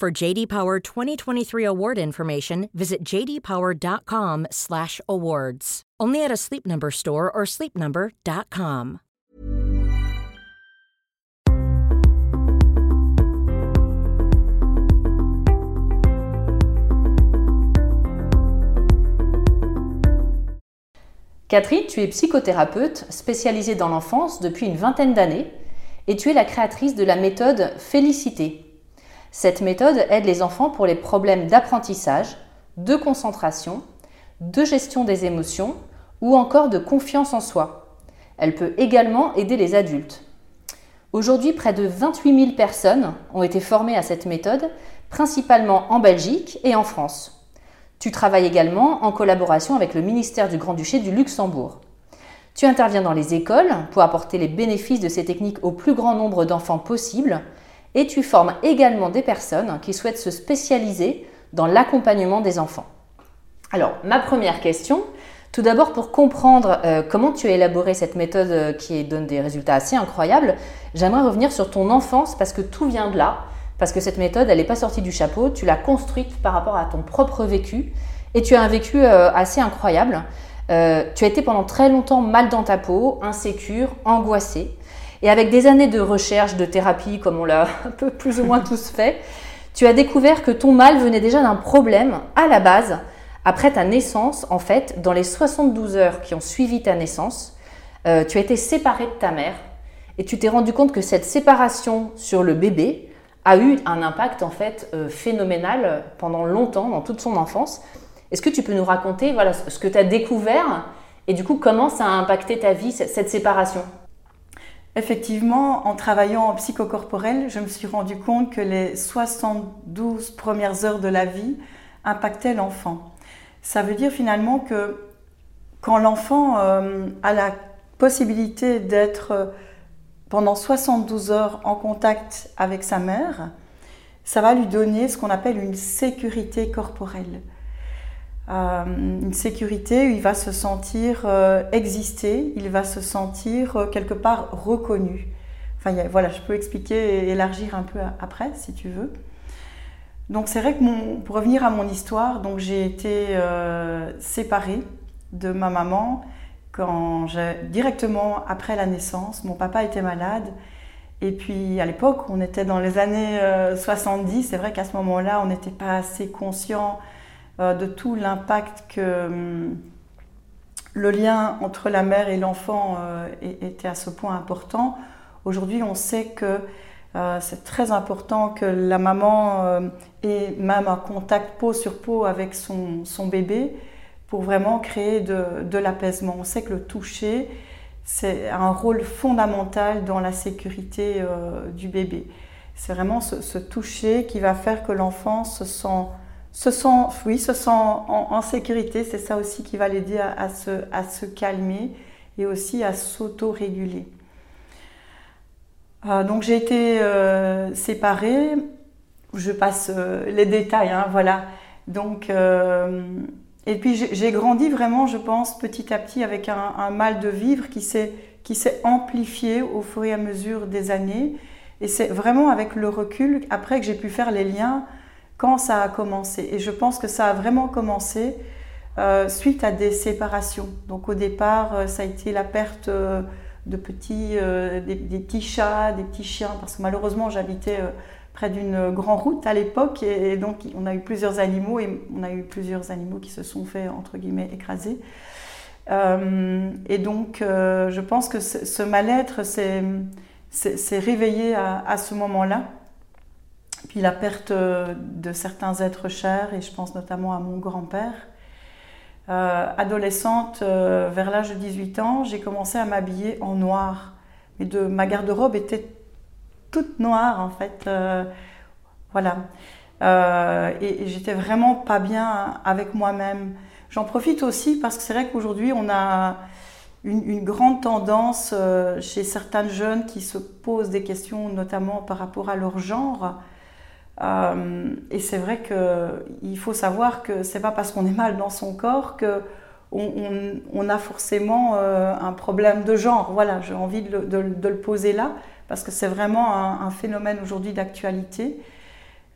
For JD Power 2023 award information, visit jdpower.com/awards. Only at a Sleep Number store or sleepnumber.com. Catherine, tu es psychothérapeute spécialisée dans l'enfance depuis une vingtaine d'années et tu es la créatrice de la méthode Félicité. Cette méthode aide les enfants pour les problèmes d'apprentissage, de concentration, de gestion des émotions ou encore de confiance en soi. Elle peut également aider les adultes. Aujourd'hui, près de 28 000 personnes ont été formées à cette méthode, principalement en Belgique et en France. Tu travailles également en collaboration avec le ministère du Grand-Duché du Luxembourg. Tu interviens dans les écoles pour apporter les bénéfices de ces techniques au plus grand nombre d'enfants possible et tu formes également des personnes qui souhaitent se spécialiser dans l'accompagnement des enfants. Alors, ma première question, tout d'abord pour comprendre euh, comment tu as élaboré cette méthode euh, qui donne des résultats assez incroyables, j'aimerais revenir sur ton enfance parce que tout vient de là, parce que cette méthode, elle n'est pas sortie du chapeau, tu l'as construite par rapport à ton propre vécu et tu as un vécu euh, assez incroyable. Tu as été pendant très longtemps mal dans ta peau, insécure, angoissée. Et avec des années de recherche, de thérapie, comme on l'a un peu plus ou moins tous fait, tu as découvert que ton mal venait déjà d'un problème à la base, après ta naissance, en fait, dans les 72 heures qui ont suivi ta naissance, euh, tu as été séparée de ta mère et tu t'es rendu compte que cette séparation sur le bébé a eu un impact en fait euh, phénoménal pendant longtemps, dans toute son enfance. Est-ce que tu peux nous raconter voilà, ce que tu as découvert et du coup comment ça a impacté ta vie, cette séparation? Effectivement, en travaillant en psychocorporel, je me suis rendu compte que les 72 premières heures de la vie impactaient l'enfant. Ça veut dire finalement que quand l'enfant euh, a la possibilité d'être euh, pendant 72 heures en contact avec sa mère, ça va lui donner ce qu'on appelle une sécurité corporelle. Euh, une sécurité il va se sentir euh, exister, il va se sentir euh, quelque part reconnu. Enfin, voilà, je peux expliquer et élargir un peu après, si tu veux. Donc c'est vrai que pour revenir à mon histoire, donc j'ai été séparée de ma maman quand directement après la naissance. Mon papa était malade et puis à l'époque, on était dans les années 70. C'est vrai qu'à ce moment-là, on n'était pas assez conscient euh, de tout l'impact que hum, le lien entre la mère et l'enfant euh, était à ce point important. Aujourd'hui, on sait que euh, c'est très important que la maman ait même un contact peau sur peau avec son, bébé pour vraiment créer de, l'apaisement. On sait que le toucher, c'est un rôle fondamental dans la sécurité du bébé. C'est vraiment ce, toucher qui va faire que l'enfant se sent se sent, oui, se sent en, sécurité. C'est ça aussi qui va l'aider à, se, à se calmer et aussi à s'auto-réguler. Euh, donc j'ai été euh, séparée. je passe les détails, hein, voilà. Donc, et puis j'ai grandi vraiment, je pense, petit à petit avec un, mal de vivre qui s'est amplifié au fur et à mesure des années. Et c'est vraiment avec le recul, après que j'ai pu faire les liens, quand ça a commencé. Et je pense que ça a vraiment commencé euh, suite à des séparations. Donc au départ, euh, ça a été la perte euh, de petits, des, petits chats, des petits chiens, parce que malheureusement j'habitais près d'une grande route à l'époque, et, donc on a eu plusieurs animaux, et on a eu plusieurs animaux qui se sont fait, entre guillemets, écraser. et donc je pense que ce, mal-être s'est réveillé à ce moment-là. Puis la perte de certains êtres chers, et je pense notamment à mon grand-père, euh, adolescente, euh, vers l'âge de 18 ans, j'ai commencé à m'habiller en noir. Mais de, ma garde-robe était toute noire en fait. Euh, voilà. et, j'étais vraiment pas bien avec moi-même. J'en profite aussi parce que c'est vrai qu'aujourd'hui on a une, une grande tendance chez certains jeunes qui se posent des questions, notamment par rapport à leur genre. Euh, et c'est vrai qu'il faut savoir que c'est pas parce qu'on est mal dans son corps que on, a forcément euh, un problème de genre. Voilà, j'ai envie de le, poser là parce que c'est vraiment un, phénomène aujourd'hui d'actualité.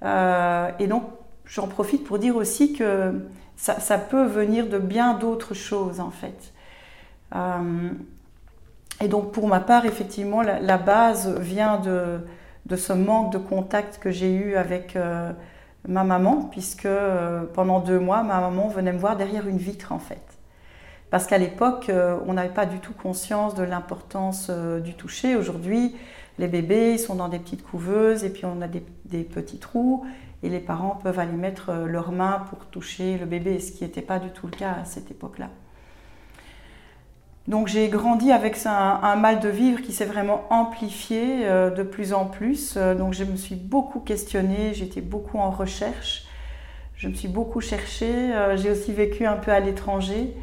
Euh, et donc, j'en profite pour dire aussi que ça, peut venir de bien d'autres choses en fait. et donc, pour ma part, effectivement, la base vient de de ce manque de contact que j'ai eu avec euh, ma maman, puisque euh, pendant deux mois, ma maman venait me voir derrière une vitre en fait. Parce qu'à l'époque, euh, on n'avait pas du tout conscience de l'importance du toucher. Aujourd'hui, les bébés sont dans des petites couveuses et puis on a des, petits trous et les parents peuvent aller mettre leurs mains pour toucher le bébé, ce qui n'était pas du tout le cas à cette époque-là. Donc j'ai grandi avec un, mal de vivre qui s'est vraiment amplifié euh, de plus en plus. Euh, donc je me suis beaucoup questionnée, j'étais beaucoup en recherche, je me suis beaucoup cherchée. Euh, j'ai aussi vécu un peu à l'étranger.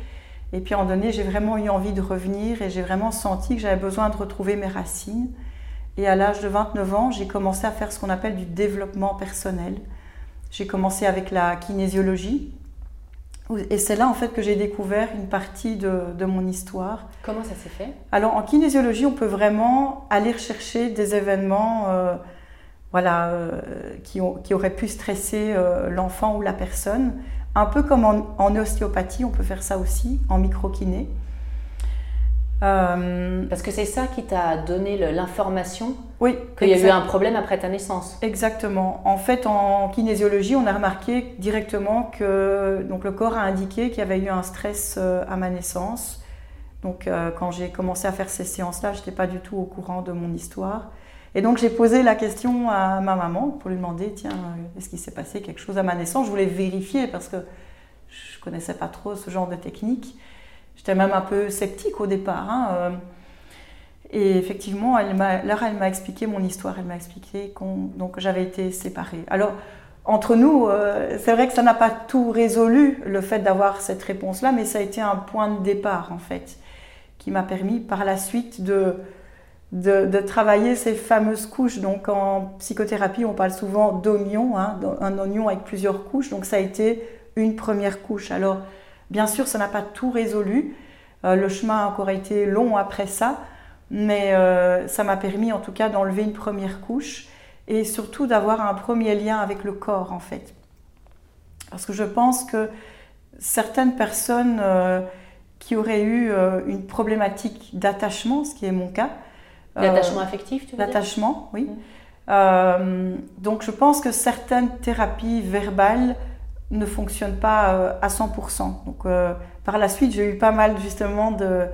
Et puis à un moment donné, j'ai vraiment eu envie de revenir et j'ai vraiment senti que j'avais besoin de retrouver mes racines. Et à l'âge de 29 ans, j'ai commencé à faire ce qu'on appelle du développement personnel. J'ai commencé avec la kinésiologie, et c'est là en fait que j'ai découvert une partie de, mon histoire. Comment ça s'est fait? Alors en kinésiologie, on peut vraiment aller rechercher des événements euh, voilà, euh, qui, ont, qui, auraient pu stresser euh, l'enfant ou la personne. Un peu comme en, en, ostéopathie, on peut faire ça aussi, en microkiné. Euh, Parce que c'est ça qui t'a donné l'information oui, qu'il y a eu un problème après ta naissance. Exactement. En fait, en kinésiologie, on a remarqué directement que donc, le corps a indiqué qu'il y avait eu un stress euh, à ma naissance. Donc, euh, quand j'ai commencé à faire ces séances-là, je n'étais pas du tout au courant de mon histoire. Et donc, j'ai posé la question à ma maman pour lui demander tiens, est-ce qu'il s'est passé quelque chose à ma naissance? Je voulais vérifier parce que je ne connaissais pas trop ce genre de technique. J'étais même un peu sceptique au départ. Hein, euh. et effectivement, elle là, elle m'a expliqué mon histoire. Elle m'a expliqué que j'avais été séparée. Alors, entre nous, euh, c'est vrai que ça n'a pas tout résolu, le fait d'avoir cette réponse-là, mais ça a été un point de départ, en fait, qui m'a permis par la suite de, de, travailler ces fameuses couches. Donc, en psychothérapie, on parle souvent d'oignon, hein, un oignon avec plusieurs couches. Donc, ça a été une première couche. Alors, Bien sûr, ça n'a pas tout résolu. Euh, le chemin a encore été long après ça, mais euh, ça m'a permis en tout cas d'enlever une première couche et surtout d'avoir un premier lien avec le corps en fait. Parce que je pense que certaines personnes euh, qui auraient eu une problématique d'attachement, ce qui est mon cas. L'attachement affectif, tu veux L'attachement, oui. Mmh. donc je pense que certaines thérapies verbales ne fonctionne pas euh, à 100%. Donc, euh, par la suite, j'ai eu pas mal justement de,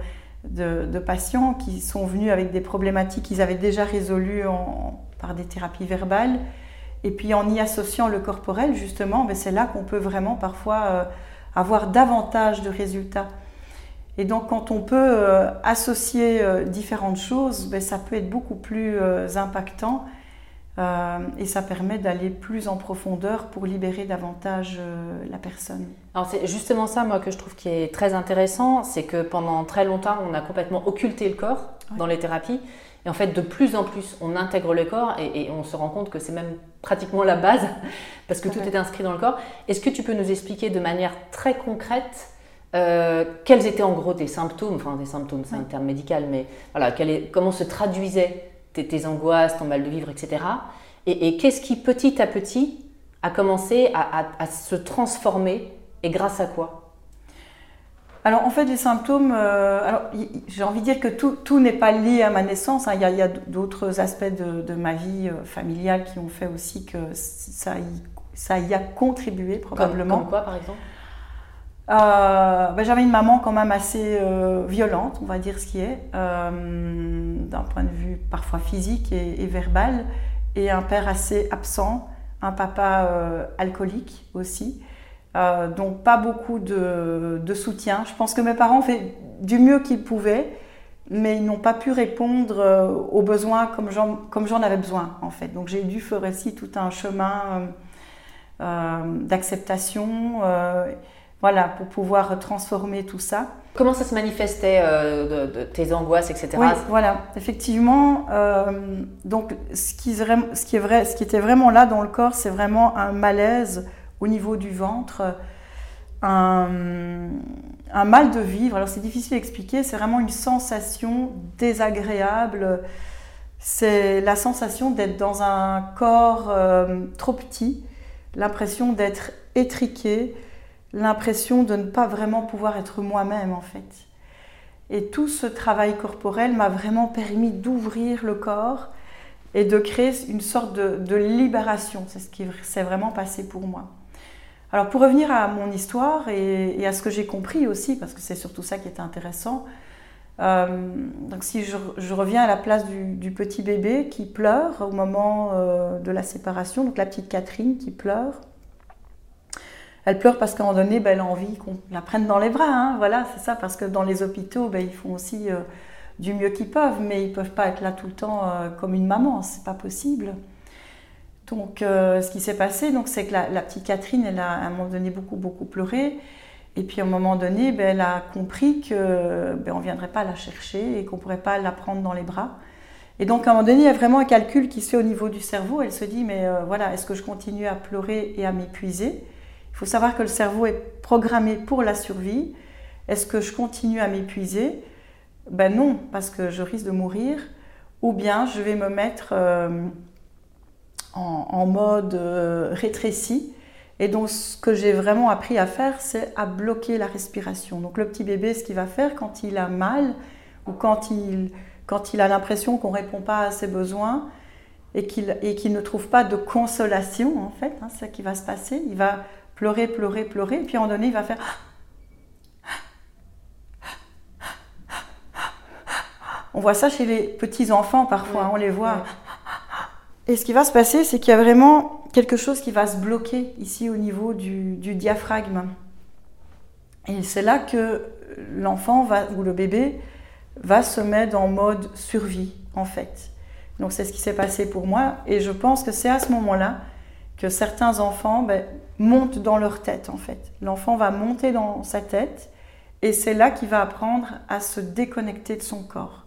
de, patients qui sont venus avec des problématiques qu'ils avaient déjà résolues par des thérapies verbales. Et puis en y associant le corporel, justement, ben, c'est là qu'on peut vraiment parfois euh, avoir davantage de résultats. Et donc quand on peut associer différentes choses, ben, ça peut être beaucoup plus impactant euh, et ça permet d'aller plus en profondeur pour libérer davantage euh, la personne. Alors c'est justement ça moi que je trouve qui est très intéressant, c'est que pendant très longtemps on a complètement occulté le corps dans les thérapies Et en fait, de plus en plus, on intègre le corps et, on se rend compte que c'est même pratiquement la base, parce que tout est inscrit dans le corps. Est-ce que tu peux nous expliquer de manière très concrète euh, quels étaient en gros tes symptômes, enfin des symptômes, c'est un terme médical, mais voilà, comment se traduisaient tes, angoisses, ton mal de vivre, etc. Et, qu'est-ce qui petit à petit a commencé à se transformer et grâce à quoi? Alors en fait, les symptômes, euh, alors j'ai envie de dire que tout, n'est pas lié à ma naissance. Hein. Il y a, d'autres aspects de, ma vie euh, familiale qui ont fait aussi que ça y, ça y a contribué probablement. Comme, quoi par exemple? Ben, J'avais une maman quand même assez violente, on va dire ce qui est, d'un point de vue parfois physique et, verbal, et un père assez absent, un papa alcoolique aussi. Euh, donc pas beaucoup de, soutien. Je pense que mes parents ont fait du mieux qu'ils pouvaient, mais ils n'ont pas pu répondre euh, aux besoins comme j'en avais besoin en fait. Donc j'ai dû faire aussi tout un chemin euh, d'acceptation, voilà, pour pouvoir transformer tout ça. Comment ça se manifestait de, tes angoisses, etc. Oui, voilà, effectivement. donc ce qui, ce, qui est vrai, ce qui était vraiment là dans le corps, c'est vraiment un malaise au niveau du ventre, un, mal de vivre. Alors c'est difficile à expliquer, c'est vraiment une sensation désagréable. C'est la sensation d'être dans un corps euh, trop petit, l'impression d'être étriqué, l'impression de ne pas vraiment pouvoir être moi-même en fait. Et tout ce travail corporel m'a vraiment permis d'ouvrir le corps et de créer une sorte de libération. C'est ce qui s'est vraiment passé pour moi. Alors pour revenir à mon histoire et, à ce que j'ai compris aussi, parce que c'est surtout ça qui est intéressant, euh, donc si je, reviens à la place du, petit bébé qui pleure au moment euh, de la séparation, donc la petite Catherine qui pleure, elle pleure parce qu'à un moment donné, ben, elle a envie qu'on la prenne dans les bras. Hein, voilà, c'est ça, parce que dans les hôpitaux, ben, ils font aussi euh, du mieux qu'ils peuvent, mais ils ne peuvent pas être là tout le temps comme une maman, c'est pas possible. Donc, euh, ce qui s'est passé, c'est que la, petite Catherine, elle a à un moment donné beaucoup, beaucoup pleuré. Et puis, à un moment donné, ben, elle a compris qu'on ben, ne viendrait pas la chercher et qu'on ne pourrait pas la prendre dans les bras. Et donc, à un moment donné, il y a vraiment un calcul qui se fait au niveau du cerveau. Elle se dit, mais euh, voilà, est-ce que je continue à pleurer et à m'épuiser? Il faut savoir que le cerveau est programmé pour la survie. Est-ce que je continue à m'épuiser? Ben non, parce que je risque de mourir. Ou bien je vais me mettre... Euh, en, mode euh, rétréci. Et donc, ce que j'ai vraiment appris à faire, c'est à bloquer la respiration. Donc, le petit bébé, ce qu'il va faire quand il a mal ou quand il, quand il a l'impression qu'on ne répond pas à ses besoins et qu'il ne trouve pas de consolation, en fait, hein, c'est ce qui va se passer. Il va pleurer, pleurer, pleurer, et puis à un moment donné, il va faire. On voit ça chez les petits enfants parfois, on les voit. Et ce qui va se passer, c'est qu'il y a vraiment quelque chose qui va se bloquer ici au niveau du, diaphragme. Et c'est là que l'enfant ou le bébé va se mettre en mode survie, en fait. Donc c'est ce qui s'est passé pour moi. Et je pense que c'est à ce moment-là que certains enfants ben, montent dans leur tête, en fait. L'enfant va monter dans sa tête et c'est là qu'il va apprendre à se déconnecter de son corps.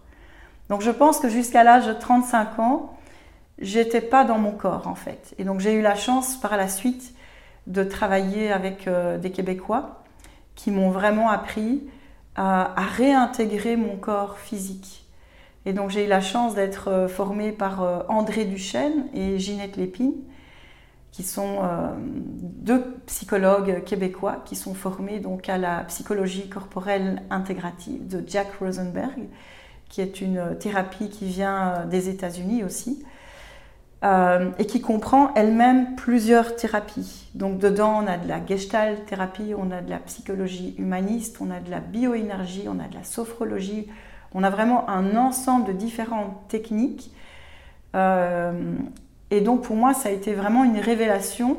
Donc je pense que jusqu'à l'âge de 35 ans, j'étais pas dans mon corps en fait. Et donc j'ai eu la chance par la suite de travailler avec euh, des Québécois qui m'ont vraiment appris à, réintégrer mon corps physique. Et donc j'ai eu la chance d'être euh, formée par euh, André Duchesne et Ginette Lépine, qui sont deux psychologues québécois qui sont formés donc à la psychologie corporelle intégrative de Jack Rosenberg, qui est une thérapie qui vient des États-Unis aussi. Euh, et qui comprend elle-même plusieurs thérapies. Donc dedans, on a de la gestalt thérapie, on a de la psychologie humaniste, on a de la bioénergie, on a de la sophrologie. On a vraiment un ensemble de différentes techniques. Euh, et donc pour moi, ça a été vraiment une révélation.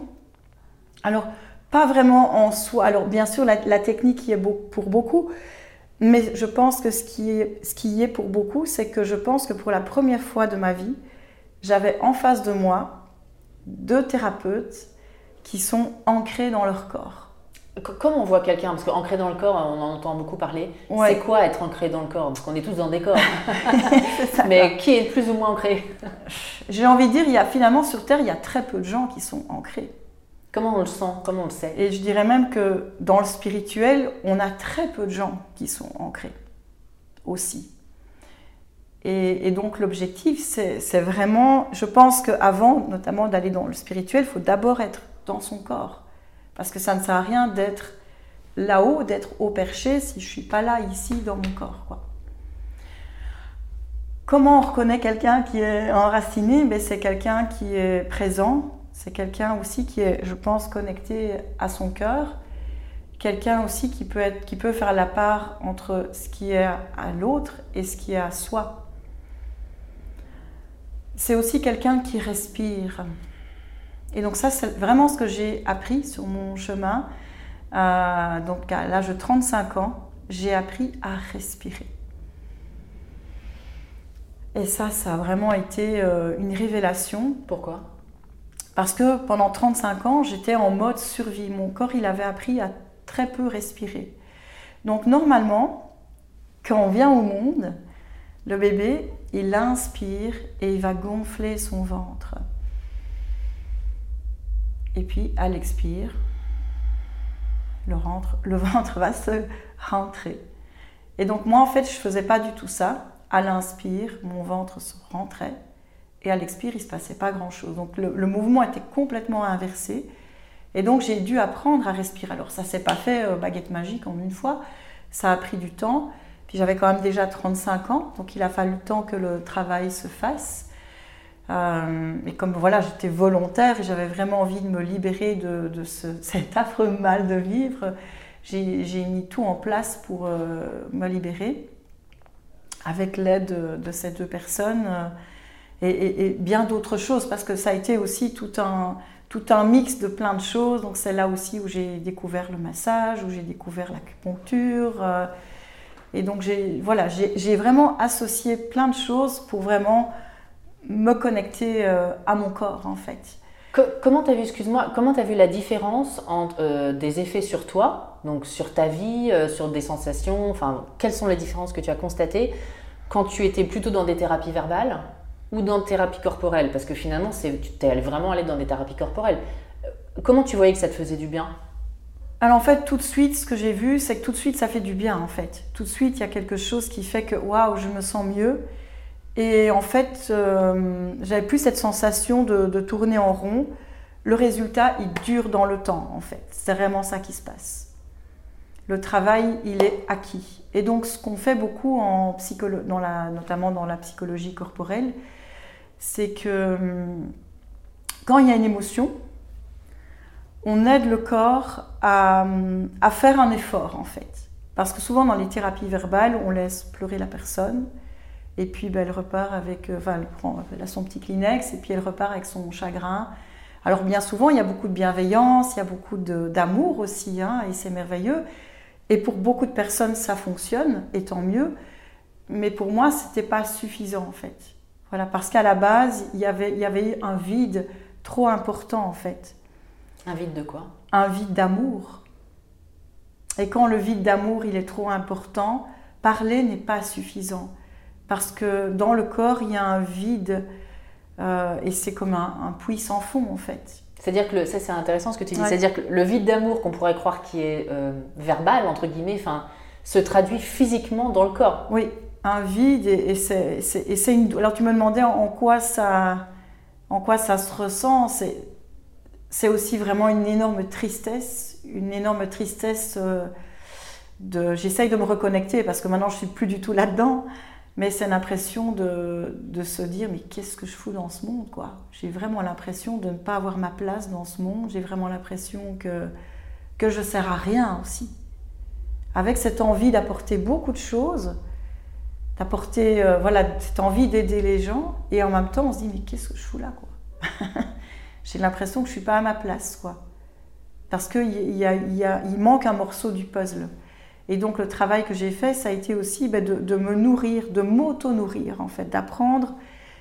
Alors, pas vraiment en soi. Alors bien sûr, la, technique y est pour beaucoup. Mais je pense que ce qui, ce qui y est pour beaucoup, c'est que je pense que pour la première fois de ma vie, j'avais en face de moi deux thérapeutes qui sont ancrés dans leur corps. Comment on voit quelqu'un? Parce qu'ancré dans le corps, on en entend beaucoup parler. C'est quoi être ancré dans le corps? Parce qu'on est tous dans des corps. Mais qui est plus ou moins ancré? J'ai envie de dire, il y a, finalement sur Terre, il y a très peu de gens qui sont ancrés. Comment on le sent? Comment on le sait? Et je dirais même que dans le spirituel, on a très peu de gens qui sont ancrés aussi. Et, donc l'objectif, c'est vraiment, je pense qu'avant, notamment d'aller dans le spirituel, il faut d'abord être dans son corps. Parce que ça ne sert à rien d'être là-haut, d'être au perché si je ne suis pas là, ici, dans mon corps. Comment on reconnaît quelqu'un qui est enraciné? Ben, C'est quelqu'un qui est présent, c'est quelqu'un aussi qui est, je pense, connecté à son cœur, quelqu'un aussi qui peut, être, qui peut faire la part entre ce qui est à l'autre et ce qui est à soi c'est aussi quelqu'un qui respire. Et donc ça, c'est vraiment ce que j'ai appris sur mon chemin. Euh, donc à l'âge de 35 ans, j'ai appris à respirer. Et ça, ça a vraiment été euh, une révélation. Pourquoi? Parce que pendant 35 ans, j'étais en mode survie. Mon corps, il avait appris à très peu respirer. Donc normalement, quand on vient au monde, le bébé, il inspire et il va gonfler son ventre. Et puis, à l'expire, le, le ventre va se rentrer. Et donc, moi, en fait, je faisais pas du tout ça. À l'inspire, mon ventre se rentrait. Et à l'expire, il se passait pas grand-chose. Donc, le, mouvement était complètement inversé. Et donc, j'ai dû apprendre à respirer. Alors, ça s'est pas fait euh, baguette magique en une fois. Ça a pris du temps. Puis j'avais quand même déjà 35 ans, donc il a fallu le temps que le travail se fasse. Euh, et comme voilà, j'étais volontaire et j'avais vraiment envie de me libérer de, cet affreux mal de vivre, j'ai mis tout en place pour euh, me libérer avec l'aide de, ces deux personnes euh, et, bien d'autres choses parce que ça a été aussi tout un, tout un mix de plein de choses. Donc c'est là aussi où j'ai découvert le massage, où j'ai découvert l'acupuncture. Et donc j'ai voilà, j'ai vraiment associé plein de choses pour vraiment me connecter euh, à mon corps en fait. comment tu as vu, excuse-moi, comment tu as vu la différence entre euh, des effets sur toi, donc sur ta vie, euh, sur des sensations, enfin, quelles sont les différences que tu as constatées quand tu étais plutôt dans des thérapies verbales ou dans des thérapies corporelles? Parce que finalement, tu es vraiment allé dans des thérapies corporelles. Comment tu voyais que ça te faisait du bien? Alors en fait, tout de suite, ce que j'ai vu, c'est que tout de suite, ça fait du bien en fait. Tout de suite, il y a quelque chose qui fait que waouh, je me sens mieux. Et en fait, euh, j'avais plus cette sensation de, tourner en rond. Le résultat, il dure dans le temps en fait. C'est vraiment ça qui se passe. Le travail, il est acquis. Et donc, ce qu'on fait beaucoup, en la, notamment dans la psychologie corporelle, c'est que hum, quand il y a une émotion, on aide le corps à, faire un effort en fait. Parce que souvent dans les thérapies verbales, on laisse pleurer la personne et puis ben, elle repart avec, euh, enfin elle prend son petit Kleenex et puis elle repart avec son chagrin. Alors bien souvent il y a beaucoup de bienveillance, il y a beaucoup d'amour aussi hein, et c'est merveilleux. Et pour beaucoup de personnes ça fonctionne et tant mieux. Mais pour moi c'était pas suffisant en fait. Voilà parce qu'à la base il y avait il y avait un vide trop important en fait. Un vide de quoi? Un vide d'amour. Et quand le vide d'amour il est trop important, parler n'est pas suffisant. Parce que dans le corps, il y a un vide euh, et c'est comme un, puits sans fond en fait. C'est-à-dire que ça c'est intéressant ce que tu dis, c'est-à-dire que le vide d'amour qu'on pourrait croire qui est euh, verbal entre guillemets, enfin, se traduit physiquement dans le corps. Oui, un vide et, c'est une. Alors tu me demandais en, quoi ça, en quoi ça se ressent. C'est c'est aussi vraiment une énorme tristesse, une énorme tristesse euh, de... J'essaye de me reconnecter parce que maintenant je suis plus du tout là-dedans, mais c'est l'impression de, de, se dire mais qu'est-ce que je fous dans ce monde quoi? J'ai vraiment l'impression de ne pas avoir ma place dans ce monde, j'ai vraiment l'impression que, que je sers à rien aussi. Avec cette envie d'apporter beaucoup de choses, d'apporter euh, voilà cette envie d'aider les gens et en même temps on se dit mais qu'est-ce que je fous là quoi? J'ai l'impression que je suis pas à ma place, quoi. Parce qu'il y a, y a, il manque un morceau du puzzle. Et donc le travail que j'ai fait, ça a été aussi ben, de, de, me nourrir, de m'auto-nourrir, en fait, d'apprendre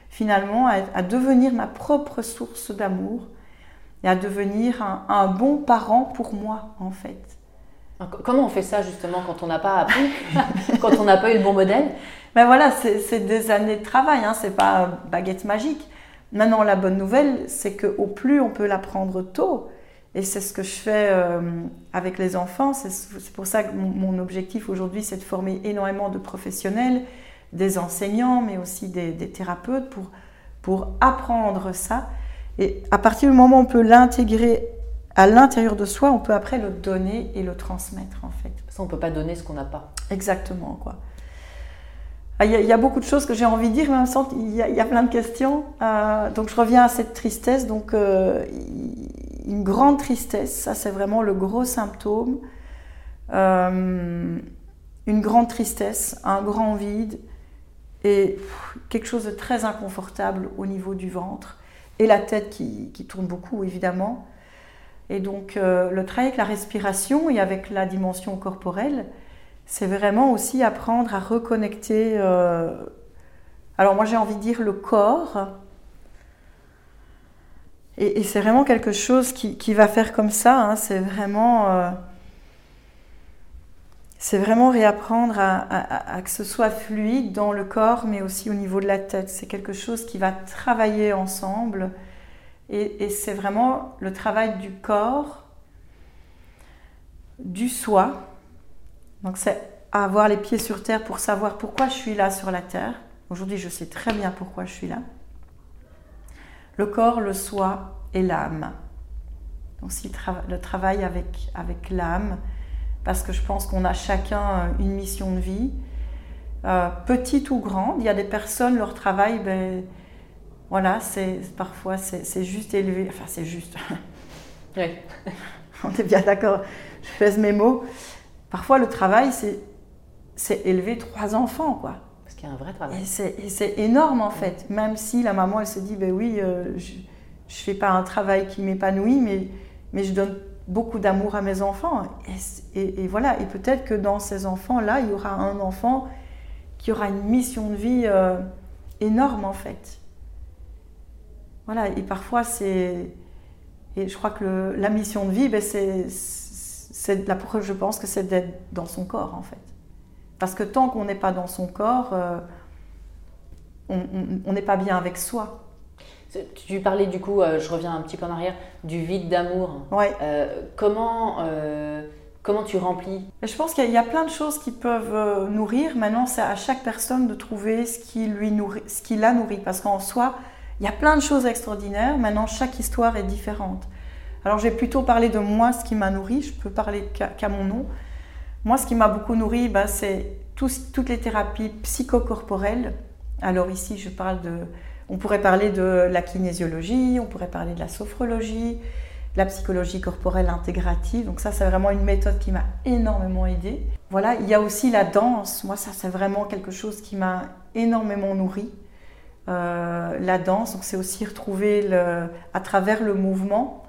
finalement à, devenir ma propre source d'amour et à devenir un, un, bon parent pour moi, en fait. Comment on fait ça justement quand on n'a pas appris, quand on n'a pas eu le bon modèle? Ben voilà, c'est des années de travail, hein, c'est pas baguette magique. Maintenant, la bonne nouvelle, c'est qu'au plus on peut l'apprendre tôt, et c'est ce que je fais euh, avec les enfants, c'est pour ça que mon, objectif aujourd'hui, c'est de former énormément de professionnels, des enseignants, mais aussi des, des thérapeutes pour, pour apprendre ça. Et à partir du moment où on peut l'intégrer à l'intérieur de soi, on peut après le donner et le transmettre en fait. Ça, on ne peut pas donner ce qu'on n'a pas. Exactement, quoi. Ah, il y, a beaucoup de choses que j'ai envie de dire, mais il y, a plein de questions. Euh, donc, je reviens à cette tristesse. Donc, euh, une grande tristesse, ça, c'est vraiment le gros symptôme. Euh, une grande tristesse, un grand vide et quelque chose de très inconfortable au niveau du ventre et la tête qui, qui tourne beaucoup, évidemment. Et donc le travail avec la respiration et avec la dimension corporelle, c'est vraiment aussi apprendre à reconnecter. Euh, alors moi j'ai envie de dire le corps. Et, c'est vraiment quelque chose qui, va faire comme ça. Hein. c'est vraiment, euh, c'est vraiment réapprendre à, que ce soit fluide dans le corps, mais aussi au niveau de la tête. C'est quelque chose qui va travailler ensemble et, c'est vraiment le travail du corps, du soi. Donc c'est avoir les pieds sur terre pour savoir pourquoi je suis là sur la terre. Aujourd'hui, je sais très bien pourquoi je suis là. Le corps, le soi et l'âme. Donc le travail avec, avec l'âme, parce que je pense qu'on a chacun une mission de vie, euh, petite ou grande. Il y a des personnes, leur travail, ben, voilà, c'est parfois c'est juste élevé. Enfin, c'est juste. Oui. On est bien d'accord. Je pèse mes mots. Parfois, le travail, c'est élever trois enfants, quoi. Parce qu'il y a un vrai travail. Et c'est énorme, en fait. Même si la maman, elle se dit, ben oui, euh, je ne fais pas un travail qui m'épanouit, mais, mais je donne beaucoup d'amour à mes enfants. Et, voilà. Et peut-être que dans ces enfants-là, il y aura un enfant qui aura une mission de vie euh, énorme, en fait. Voilà, et parfois c'est. Et je crois que la mission de vie, ben c'est la preuve, je pense, que c'est d'être dans son corps en fait. Parce que tant qu'on n'est pas dans son corps, euh, on n'est pas bien avec soi. Tu parlais du coup, euh, je reviens un petit peu en arrière, du vide d'amour. Ouais. Euh, comment, comment tu remplis? Je pense qu'il y, a plein de choses qui peuvent nourrir. Maintenant, c'est à chaque personne de trouver ce qui, lui nourrit, ce qui la nourrit. Parce qu'en soi, il y a plein de choses extraordinaires. Maintenant, chaque histoire est différente. Alors, j'ai plutôt parlé de moi, ce qui m'a nourri. Je peux parler qu'à mon nom. Moi, ce qui m'a beaucoup nourri, bah, c'est toutes les thérapies psychocorporelles. Alors ici, je parle de... On pourrait parler de la kinésiologie, on pourrait parler de la sophrologie, la psychologie corporelle intégrative. Donc ça, c'est vraiment une méthode qui m'a énormément aidée. Voilà, il y a aussi la danse. Moi, ça, c'est vraiment quelque chose qui m'a énormément nourri. Euh, la danse. Donc c'est aussi retrouver à travers le mouvement.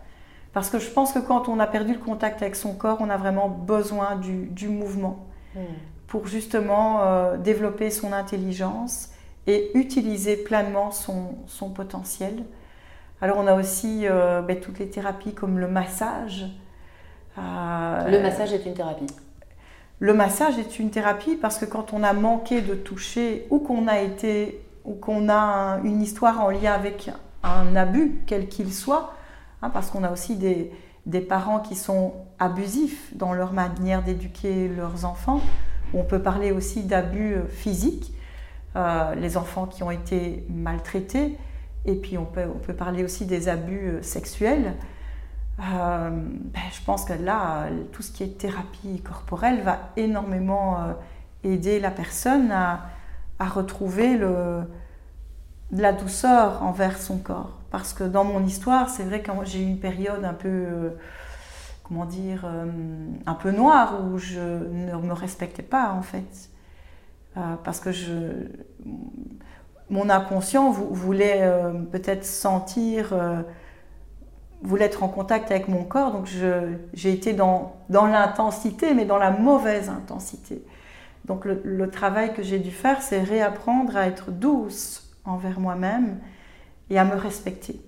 Parce que je pense que quand on a perdu le contact avec son corps, on a vraiment besoin du, mouvement hmm. pour justement euh, développer son intelligence et utiliser pleinement son, potentiel. Alors on a aussi euh, ben, toutes les thérapies comme le massage. le massage est une thérapie. Le massage est une thérapie parce que quand on a manqué de toucher ou qu'on a été ou qu'on a une histoire en lien avec un abus, quel qu'il soit, hein, parce qu'on a aussi des, parents qui sont abusifs dans leur manière d'éduquer leurs enfants. On peut parler aussi d'abus euh, physiques, euh, les enfants qui ont été maltraités, et puis on peut, parler aussi des abus euh, sexuels. Ben, je pense que là, tout ce qui est thérapie corporelle va énormément aider la personne à, retrouver de la douceur envers son corps. Parce que dans mon histoire, c'est vrai que j'ai eu une période un peu, euh, comment dire, euh, un peu noire où je ne me respectais pas en fait. Euh, parce que mon inconscient voulait peut-être sentir, voulait être en contact avec mon corps. Donc j'ai été dans l'intensité, mais dans la mauvaise intensité. Donc le, travail que j'ai dû faire, c'est réapprendre à être douce envers moi-même et à me respecter.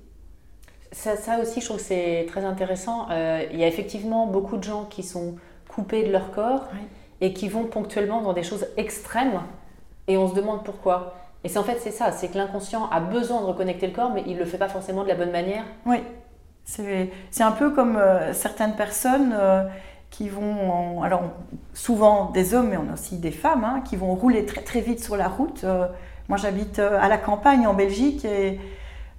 Ça, aussi, je trouve que c'est très intéressant. Euh, il y a effectivement beaucoup de gens qui sont coupés de leur corps et qui vont ponctuellement dans des choses extrêmes et on se demande pourquoi. Et c'est en fait c'est ça, c'est que l'inconscient a besoin de reconnecter le corps, mais il ne le fait pas forcément de la bonne manière. Oui, c'est un peu comme euh, certaines personnes euh, qui vont, alors souvent des hommes, mais on a aussi des femmes, hein, qui vont rouler très très vite sur la route. Euh, moi j'habite à la campagne en Belgique et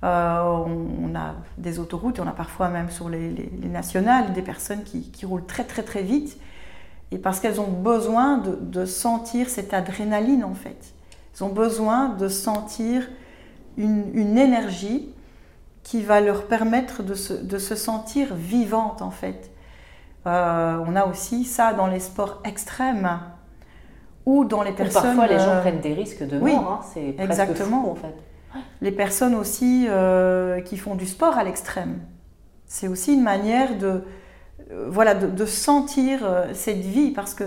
on, a des autoroutes et on a parfois même sur les, nationales des personnes qui, qui, roulent très très très vite. Et parce qu'elles ont besoin de, de sentir cette adrénaline en fait. Ils ont besoin de sentir une, énergie qui va leur permettre de se, sentir vivante en fait. Euh, on a aussi ça dans les sports extrêmes ou dans les personnes. parfois les gens euh, prennent des risques de mort, hein, c'est exactement. en fait. Les personnes aussi euh, qui font du sport à l'extrême, c'est aussi une manière de, voilà, de sentir cette vie parce que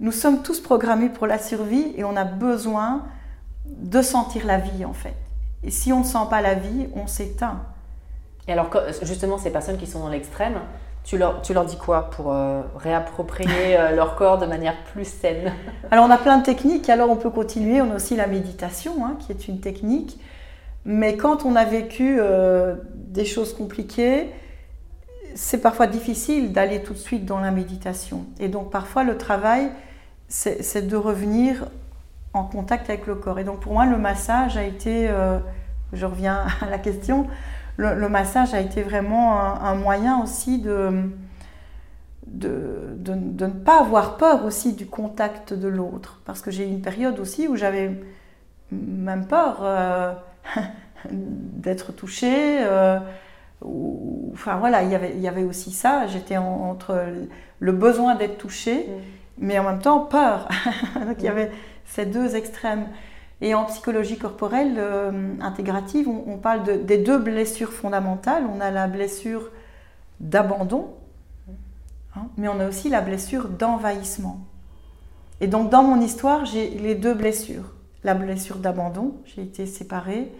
nous sommes tous programmés pour la survie et on a besoin de sentir la vie en fait. Et si on ne sent pas la vie, on s'éteint. Et alors justement, ces personnes qui sont dans l'extrême, tu leur, dis quoi pour euh, réapproprier euh, leur corps de manière plus saine? Alors on a plein de techniques, alors on peut continuer, on a aussi la méditation hein, qui est une technique. Mais quand on a vécu euh, des choses compliquées, c'est parfois difficile d'aller tout de suite dans la méditation. Et donc parfois le travail, c'est de revenir en contact avec le corps. Et donc pour moi, le massage a été, je reviens à la question, le, massage a été vraiment un, moyen aussi de de, de, ne pas avoir peur aussi du contact de l'autre. Parce que j'ai eu une période aussi où j'avais même peur euh, d'être touchée. Euh, enfin voilà, il y avait, il y avait aussi ça. J'étais entre le besoin d'être touchée, mm. mais en même temps peur. Donc il y avait ces deux extrêmes. Et en psychologie corporelle euh, intégrative, on, parle des deux blessures fondamentales. On a la blessure d'abandon, hein, mais on a aussi la blessure d'envahissement. Et donc dans mon histoire, j'ai les deux blessures. La blessure d'abandon, j'ai été séparée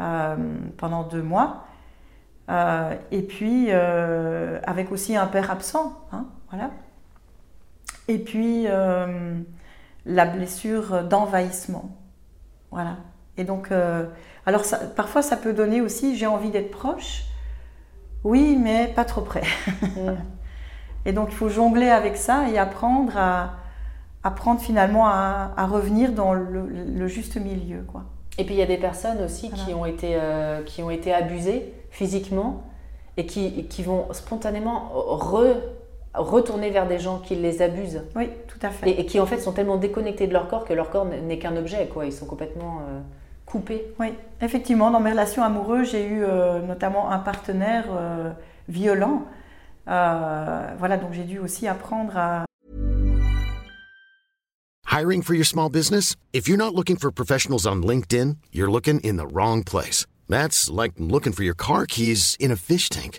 euh, pendant deux mois. Euh, et puis avec aussi un père absent, hein, voilà. Et puis la blessure d'envahissement. Voilà. Et donc, euh, alors parfois ça peut donner aussi j'ai envie d'être proche, oui, mais pas trop près. Mm. et donc il faut jongler avec ça et apprendre à apprendre finalement à, revenir dans le, juste milieu, quoi. Et puis il y a des personnes aussi qui ont été euh, qui ont été abusées physiquement et qui, qui vont spontanément re retourner vers des gens qui les abusent. Oui, tout à fait. Et, qui en fait sont tellement déconnectés de leur corps que leur corps n'est qu'un objet, quoi. Ils sont complètement euh, coupés. Oui, effectivement, dans mes relations amoureuses, j'ai eu euh, notamment un partenaire euh, violent. voilà, donc j'ai dû aussi apprendre à. Hiring for your small business? If you're not looking for professionals on LinkedIn, you're looking in the wrong place. That's like looking for your car keys in a fish tank.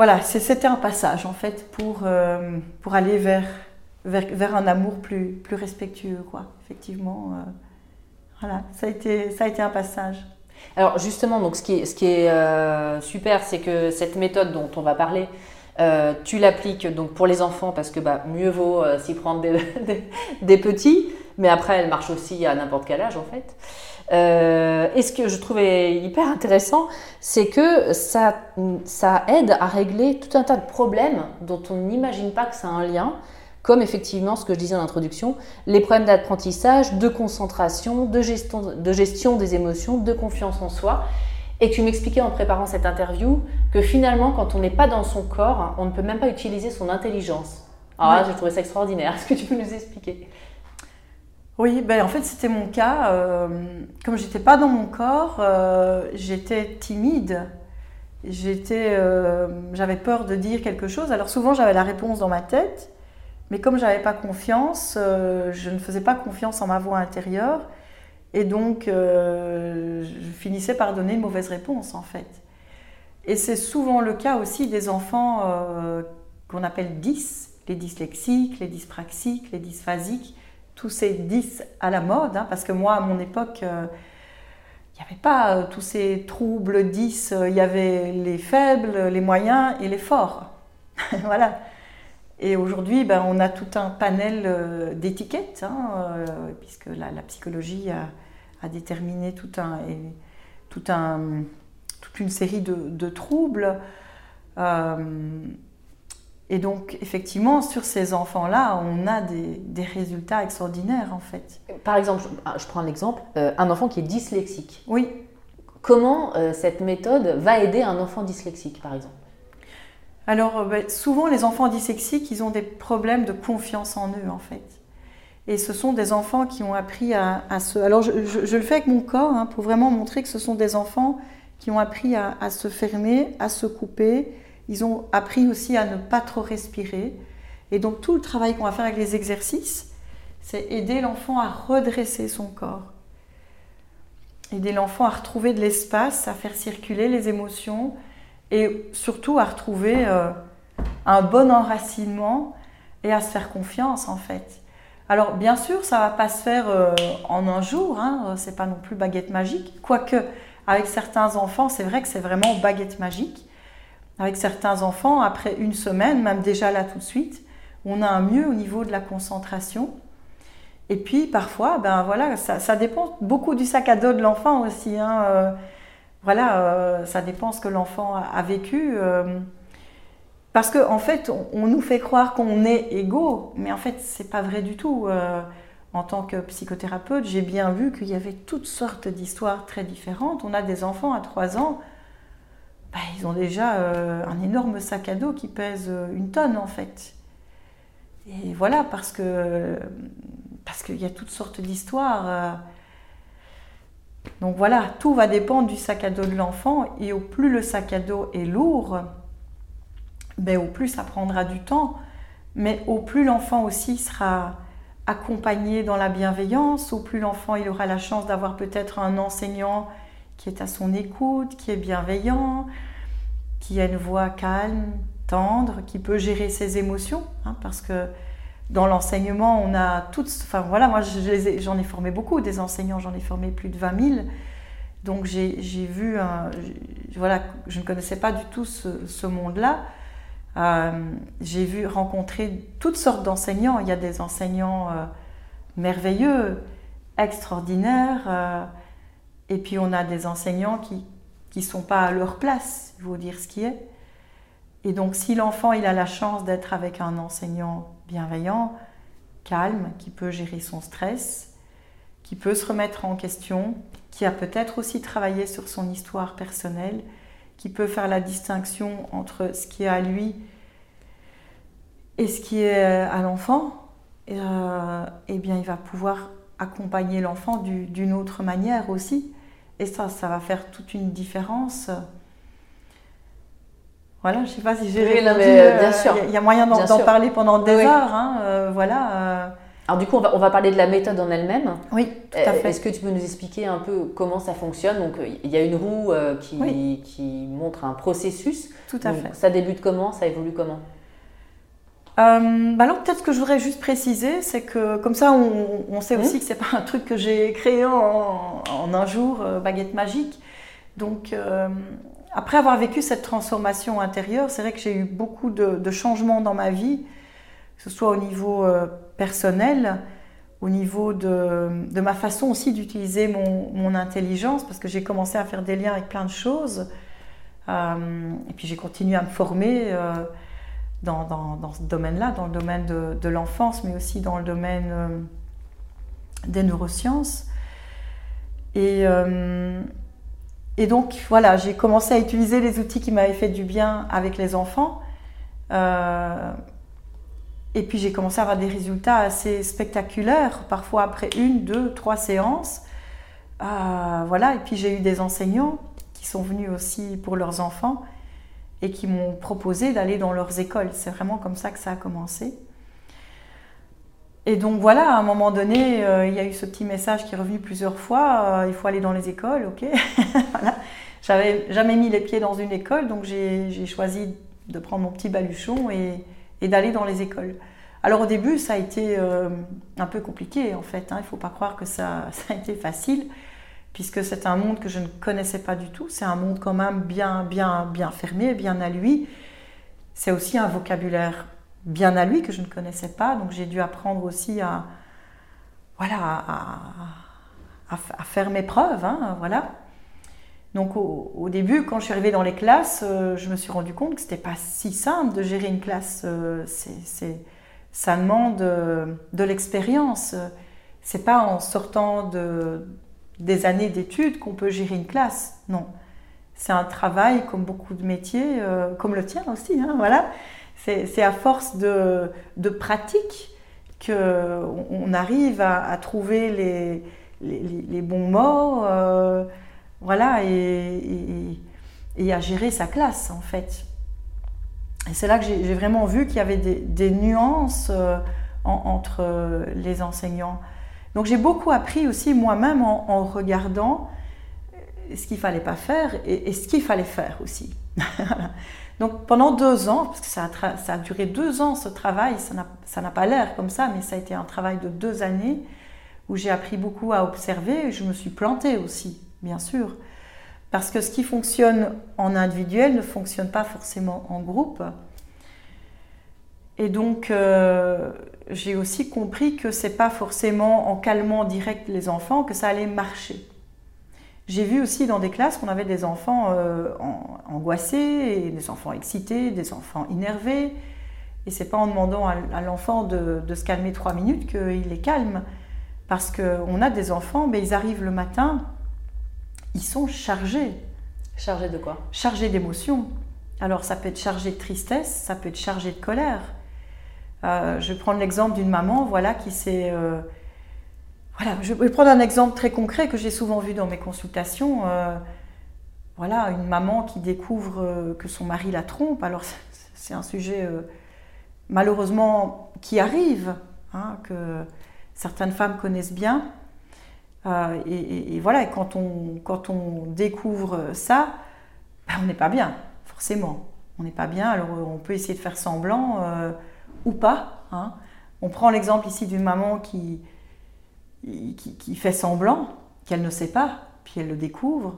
Voilà, c'était un passage en fait pour, euh, pour aller vers vers, un amour plus, plus respectueux, quoi. Effectivement, euh, voilà, ça a, été, ça a été un passage. Alors justement, donc ce qui est, ce qui est euh, super, c'est que cette méthode dont on va parler, tu l'appliques donc pour les enfants parce que bah, mieux vaut s'y prendre des, des, petits, mais après elle marche aussi à n'importe quel âge en fait. Et ce que je trouvais hyper intéressant, c'est que ça, ça aide à régler tout un tas de problèmes dont on n'imagine pas que ça a un lien comme effectivement ce que je disais en introduction, les problèmes d'apprentissage, de concentration, de gestion, de gestion des émotions, de confiance en soi. Et tu m'expliquais en préparant cette interview que finalement, quand on n'est pas dans son corps, on ne peut même pas utiliser son intelligence. Alors là, j'ai trouvé ça extraordinaire. Est-ce que tu peux nous expliquer Oui, ben en fait, c'était mon cas. Euh, comme j'étais pas dans mon corps, euh, j'étais timide. J'étais, euh, j'avais peur de dire quelque chose. Alors souvent, j'avais la réponse dans ma tête, mais comme j'avais pas confiance, je ne faisais pas confiance en ma voix intérieure. Et donc, euh, je finissais par donner une mauvaise réponse, en fait. Et c'est souvent le cas aussi des enfants euh, qu'on appelle 10, les dyslexiques, les dyspraxiques, les dysphasiques, tous ces 10 à la mode, hein, parce que moi, à mon époque, euh, il n'y avait pas tous ces troubles 10, il y avait les faibles, les moyens et les forts. voilà. Et aujourd'hui, ben, on a tout un panel euh, d'étiquettes, hein, euh, puisque la, psychologie a, déterminé tout un, toute une série de, troubles. Euh, et donc, effectivement, sur ces enfants-là, on a des, résultats extraordinaires, en fait. Par exemple, je, prends un exemple, un enfant qui est dyslexique. Oui. Comment cette méthode va aider un enfant dyslexique, par exemple? Alors, euh, ben, souvent, les enfants dyslexiques, ils ont des problèmes de confiance en eux, en fait. Et ce sont des enfants qui ont appris à, se... Alors, je, le fais avec mon corps hein, pour vraiment montrer que ce sont des enfants qui ont appris à, se fermer, à se couper. Ils ont appris aussi à ne pas trop respirer. Et donc, tout le travail qu'on va faire avec les exercices, c'est aider l'enfant à redresser son corps. Aider l'enfant à retrouver de l'espace, à faire circuler les émotions, et surtout à retrouver euh, un bon enracinement et à se faire confiance en fait. Alors bien sûr, ça va pas se faire euh, en un jour, hein, c'est pas non plus baguette magique, quoique avec certains enfants, c'est vrai que c'est vraiment baguette magique. Avec certains enfants, après une semaine, même déjà là tout de suite, on a un mieux au niveau de la concentration. Et puis parfois, ben voilà, ça, dépend beaucoup du sac à dos de l'enfant aussi. Hein, euh, voilà, euh, ça dépend ce que l'enfant a, vécu. Euh, parce qu'en en fait, on, nous fait croire qu'on est égaux, mais en fait, c'est pas vrai du tout. En tant que psychothérapeute, j'ai bien vu qu'il y avait toutes sortes d'histoires très différentes. On a des enfants à 3 ans, bah, ils ont déjà un énorme sac à dos qui pèse une tonne en fait. Et voilà, parce que parce qu'il y a toutes sortes d'histoires. Donc voilà, tout va dépendre du sac à dos de l'enfant et au plus le sac à dos est lourd, ben, au plus ça prendra du temps, mais au plus l'enfant aussi sera accompagné dans la bienveillance, au plus l'enfant il aura la chance d'avoir peut-être un enseignant qui est à son écoute, qui est bienveillant, qui a une voix calme, tendre, qui peut gérer ses émotions, hein, parce que dans l'enseignement, on a toutes. Enfin voilà, moi j'en ai, formé beaucoup, des enseignants, j'en ai formé plus de 20 000. Donc j'ai vu, voilà, je ne connaissais pas du tout ce, monde-là. Euh, j'ai vu rencontrer toutes sortes d'enseignants. Il y a des enseignants euh, merveilleux, extraordinaires, euh, et puis on a des enseignants qui ne sont pas à leur place, il faut dire ce qui est. Et donc si l'enfant il a la chance d'être avec un enseignant bienveillant, calme, qui peut gérer son stress, qui peut se remettre en question, qui a peut-être aussi travaillé sur son histoire personnelle, qui peut faire la distinction entre ce qui est à lui et ce qui est à l'enfant, euh, eh bien il va pouvoir accompagner l'enfant d'une autre manière aussi. Et ça, ça va faire toute une différence voilà, je ne sais pas si j'ai oui, bien euh, sûr. Il y, a moyen d'en parler pendant des heures. Hein, euh, voilà. Euh. Alors du coup, on va, on va, parler de la méthode en elle-même. Oui, tout à fait. Est-ce que tu peux nous expliquer un peu comment ça fonctionne? Donc, il y a une roue qui, qui, montre un processus. Tout à fait. Ça débute comment? Ça évolue comment? Bah alors peut-être ce que je voudrais juste préciser, c'est que comme ça on, sait aussi mmh. que c'est pas un truc que j'ai créé en, en, un jour, baguette magique. Donc après avoir vécu cette transformation intérieure, c'est vrai que j'ai eu beaucoup de, changements dans ma vie, que ce soit au niveau euh, personnel, au niveau de, ma façon aussi d'utiliser mon, intelligence, parce que j'ai commencé à faire des liens avec plein de choses. Euh, et puis j'ai continué à me former. Euh, dans, ce domaine-là, dans le domaine de, l'enfance, mais aussi dans le domaine euh, des neurosciences. Et, euh, et donc, voilà, j'ai commencé à utiliser les outils qui m'avaient fait du bien avec les enfants. Euh, et puis j'ai commencé à avoir des résultats assez spectaculaires, parfois après une, deux, trois séances. voilà, et puis j'ai eu des enseignants qui sont venus aussi pour leurs enfants et qui m'ont proposé d'aller dans leurs écoles. C'est vraiment comme ça que ça a commencé. Et donc voilà, à un moment donné, euh, il y a eu ce petit message qui est revenu plusieurs fois, euh, il faut aller dans les écoles, ok. voilà. J'avais jamais mis les pieds dans une école, donc j'ai choisi de prendre mon petit baluchon et, d'aller dans les écoles. Alors au début, ça a été euh, un peu compliqué en fait, hein. il ne faut pas croire que ça a été facile puisque c'est un monde que je ne connaissais pas du tout. C'est un monde quand même bien, bien, bien fermé, bien à lui. C'est aussi un vocabulaire bien à lui que je ne connaissais pas, donc j'ai dû apprendre aussi à, voilà, à, faire mes preuves, hein, voilà. Donc au, début, quand je suis arrivée dans les classes, euh, je me suis rendu compte que ce n'était pas si simple de gérer une classe. Euh, c'est, ça demande euh, de l'expérience. C'est pas en sortant de, des années d'études qu'on peut gérer une classe. Non. C'est un travail comme beaucoup de métiers, euh, comme le tien aussi. Hein, voilà. C'est à force de, pratique qu'on on arrive à, trouver les, bons mots euh, voilà, et, et, à gérer sa classe en fait. Et c'est là que j'ai vraiment vu qu'il y avait des, nuances euh, entre les enseignants. Donc j'ai beaucoup appris aussi moi-même en, regardant ce qu'il fallait pas faire et, ce qu'il fallait faire aussi. Donc pendant deux ans, parce que ça a, ça a duré deux ans ce travail, ça n'a pas l'air comme ça, mais ça a été un travail de deux années où j'ai appris beaucoup à observer et je me suis plantée aussi, bien sûr. Parce que ce qui fonctionne en individuel ne fonctionne pas forcément en groupe. Et donc, euh, j'ai aussi compris que c'est pas forcément en calmant direct les enfants que ça allait marcher. J'ai vu aussi dans des classes qu'on avait des enfants euh, angoissés, des enfants excités, des enfants énervés. Et c'est pas en demandant à, l'enfant de, se calmer trois minutes qu'il est calme. Parce qu'on a des enfants, mais ils arrivent le matin, ils sont chargés. Chargés de quoi? Chargés d'émotions. Alors ça peut être chargé de tristesse, ça peut être chargé de colère, euh, je vais prendre l'exemple d'une maman voilà, qui s'est... Euh, voilà, je vais prendre un exemple très concret que j'ai souvent vu dans mes consultations. Euh, voilà, une maman qui découvre que son mari la trompe. Alors c'est un sujet malheureusement qui arrive, hein, que certaines femmes connaissent bien. et, voilà, quand on, quand on découvre ça, ben, on n'est pas bien, forcément. On n'est pas bien, alors on peut essayer de faire semblant ou pas. Hein. On prend l'exemple ici d'une maman qui, qui, fait semblant qu'elle ne sait pas, puis elle le découvre,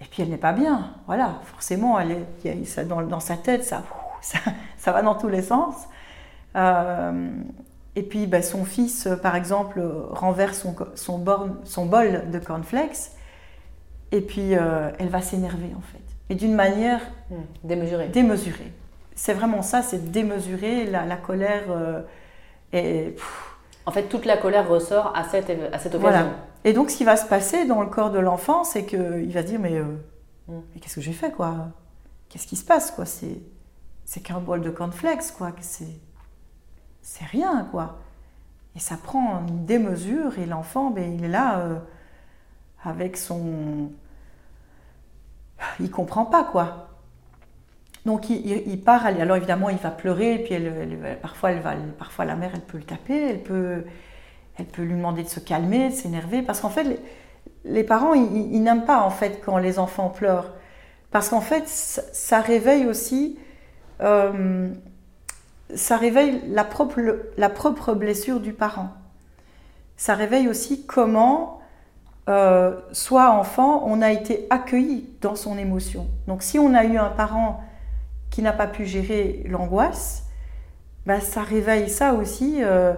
et puis elle n'est pas bien. Voilà, forcément, elle est, ça, dans, sa tête, ça, ça, va dans tous les sens. Euh, et puis ben, son fils, par exemple, renverse son, son, son bol de cornflakes, et puis euh, elle va s'énerver en fait. Et d'une manière démesurée. démesurée c'est vraiment ça, c'est démesuré, la, colère euh, En fait, toute la colère ressort à cette, à cette occasion. Et donc, ce qui va se passer dans le corps de l'enfant, c'est qu'il va dire Mais, euh, mm. mais qu'est-ce que j'ai fait, quoi? Qu'est-ce qui se passe, quoi? C'est, c'est qu'un bol de cornflakes, quoi. C'est, c'est rien, quoi. Et ça prend une démesure, et l'enfant, ben, il est là euh, avec son. Il comprend pas, quoi. Donc il, part, alors évidemment il va pleurer, puis parfois, elle va, parfois la mère elle peut le taper, elle peut, elle peut lui demander de se calmer, de s'énerver, parce qu'en fait les, parents ils, n'aiment pas en fait quand les enfants pleurent, parce qu'en fait ça, réveille aussi, euh, ça réveille la propre, la propre blessure du parent. Ça réveille aussi comment euh, soit enfant, on a été accueilli dans son émotion. Donc si on a eu un parent qui n'a pas pu gérer l'angoisse, bah, ça réveille ça aussi. Euh,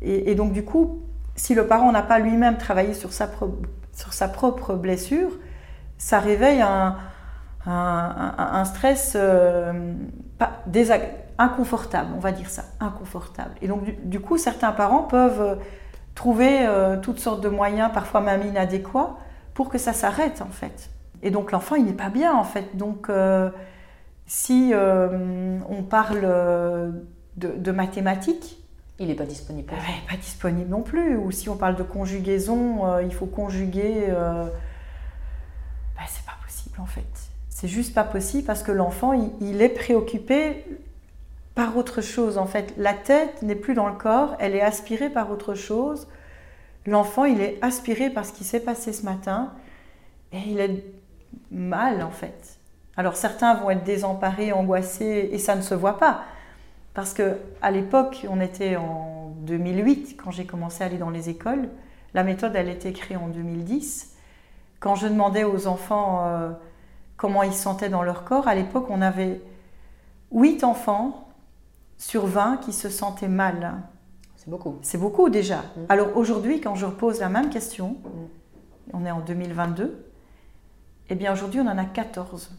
et, donc du coup, si le parent n'a pas lui-même travaillé sur sa, sur sa propre blessure, ça réveille un, un, stress euh, inconfortable, on va dire ça, inconfortable. Et donc du, coup, certains parents peuvent euh, trouver euh, toutes sortes de moyens, parfois même inadéquats, pour que ça s'arrête en fait. Et donc l'enfant, il n'est pas bien en fait. Donc si on parle de, mathématiques, il n'est pas disponible. Il pas disponible non plus. Ou si on parle de conjugaison, il faut conjuguer. Ben, c'est pas possible en fait. C'est juste pas possible parce que l'enfant, il, est préoccupé par autre chose. En fait, la tête n'est plus dans le corps, elle est aspirée par autre chose. L'enfant, il est aspiré par ce qui s'est passé ce matin et il est mal en fait. Alors certains vont être désemparés, angoissés et ça ne se voit pas. Parce que à l'époque, on était en 2008 quand j'ai commencé à aller dans les écoles. La méthode, elle a été créée en 2010. Quand je demandais aux enfants euh, comment ils se sentaient dans leur corps. À l'époque, on avait 8 enfants sur 20 qui se sentaient mal. C'est beaucoup. C'est beaucoup déjà. Mm. Alors aujourd'hui, quand je repose la même question, mm. on est en 2022, eh bien aujourd'hui, on en a 14.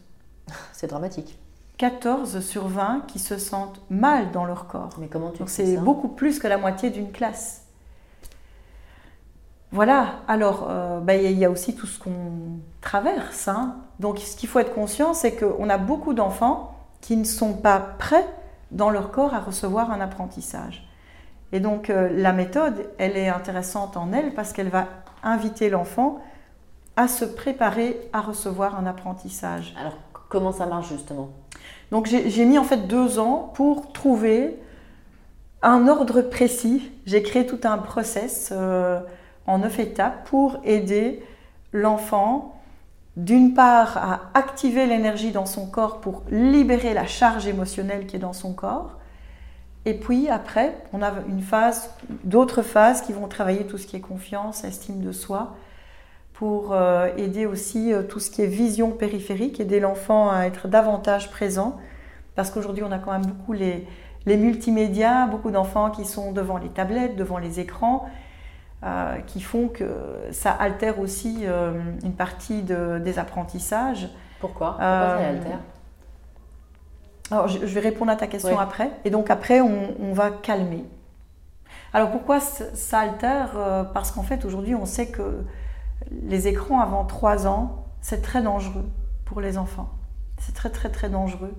C'est dramatique. 14 sur 20 qui se sentent mal dans leur corps. Mais comment tu C'est beaucoup plus que la moitié d'une classe. Voilà, alors euh, ben, il y a aussi tout ce qu'on traverse. Hein. Donc ce qu'il faut être conscient, c'est qu'on a beaucoup d'enfants qui ne sont pas prêts dans leur corps à recevoir un apprentissage. Et donc euh, la méthode, elle est intéressante en elle parce qu'elle va inviter l'enfant à se préparer à recevoir un apprentissage. Alors comment ça marche justement? Donc j'ai mis en fait deux ans pour trouver un ordre précis. J'ai créé tout un process. Euh, en neuf étapes pour aider l'enfant d'une part à activer l'énergie dans son corps pour libérer la charge émotionnelle qui est dans son corps. Et puis après, on a une phase, d'autres phases qui vont travailler tout ce qui est confiance, estime de soi, pour euh, aider aussi euh, tout ce qui est vision périphérique, aider l'enfant à être davantage présent. Parce qu'aujourd'hui, on a quand même beaucoup les, les multimédias, beaucoup d'enfants qui sont devant les tablettes, devant les écrans, euh, qui font que ça altère aussi euh, une partie des apprentissages. Pourquoi Pourquoi ça euh, altère alors, je, vais répondre à ta question après. Et donc après, on, va calmer. Alors pourquoi ça altère? Parce qu'en fait, aujourd'hui, on sait que les écrans avant 3 ans, c'est très dangereux pour les enfants. C'est très très très dangereux.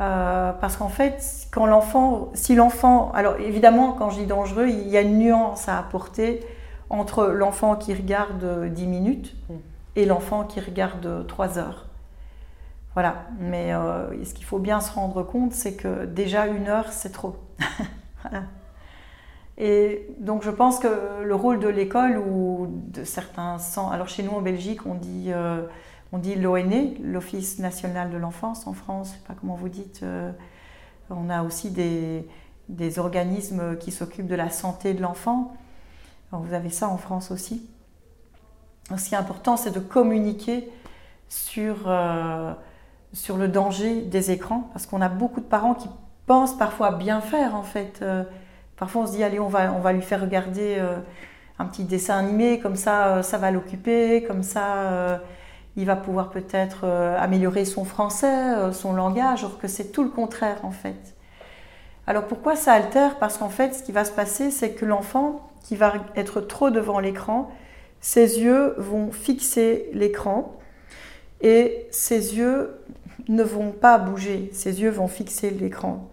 Euh, parce qu'en fait, quand l'enfant, si l'enfant, alors évidemment, quand je dis dangereux, il y a une nuance à apporter entre l'enfant qui regarde 10 minutes mm. et l'enfant qui regarde 3 heures. Voilà, mais euh, ce qu'il faut bien se rendre compte, c'est que déjà une heure, c'est trop. Et donc je pense que le rôle de l'école ou de certains centres, alors chez nous en Belgique, on dit euh, dit l'ONE, l'Office national de l'enfance en France, je ne sais pas comment vous dites. Euh, on a aussi des, organismes qui s'occupent de la santé de l'enfant. Vous avez ça en France aussi. ce qui est important, c'est de communiquer sur, euh, sur le danger des écrans, parce qu'on a beaucoup de parents qui pensent parfois bien faire en fait. Euh, parfois on se dit, allez, on va, on va lui faire regarder un petit dessin animé, comme ça, ça va l'occuper, comme ça il va pouvoir peut-être euh, améliorer son français, euh, son langage, alors que c'est tout le contraire en fait. Alors pourquoi ça altère? Parce qu'en fait, ce qui va se passer, c'est que l'enfant qui va être trop devant l'écran, ses yeux vont fixer l'écran et ses yeux ne vont pas bouger, ses yeux vont fixer l'écran.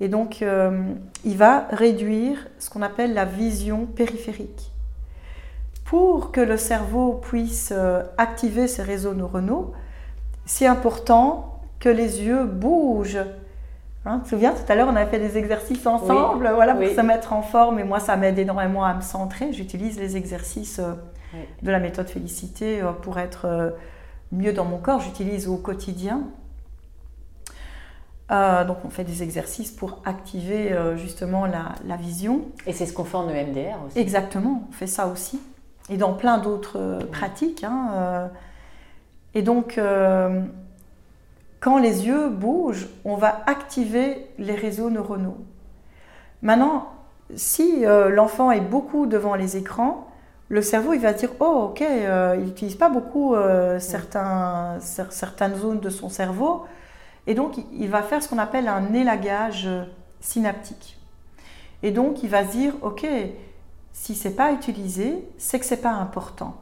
Et donc, euh, il va réduire ce qu'on appelle la vision périphérique pour que le cerveau puisse euh, activer ses réseaux neuronaux, c'est important que les yeux bougent. Hein, tu te souviens, tout à l'heure, on avait fait des exercices ensemble voilà, pour se mettre en forme. Et moi, ça m'aide énormément à me centrer. J'utilise les exercices euh, de la méthode Félicité pour être mieux dans mon corps. J'utilise au quotidien. Donc, on fait des exercices pour activer justement la, la, vision. Et c'est ce qu'on fait en EMDR aussi. Exactement, on fait ça aussi et dans plein d'autres euh, pratiques. Hein, euh. et donc, euh, quand les yeux bougent, on va activer les réseaux neuronaux. Maintenant, si l'enfant est beaucoup devant les écrans, le cerveau il va dire oh ok il n'utilise pas beaucoup certains, certaines zones de son cerveau Et donc, il va faire ce qu'on appelle un élagage synaptique. Et donc, il va se dire, OK, si c'est pas utilisé, c'est que c'est pas important.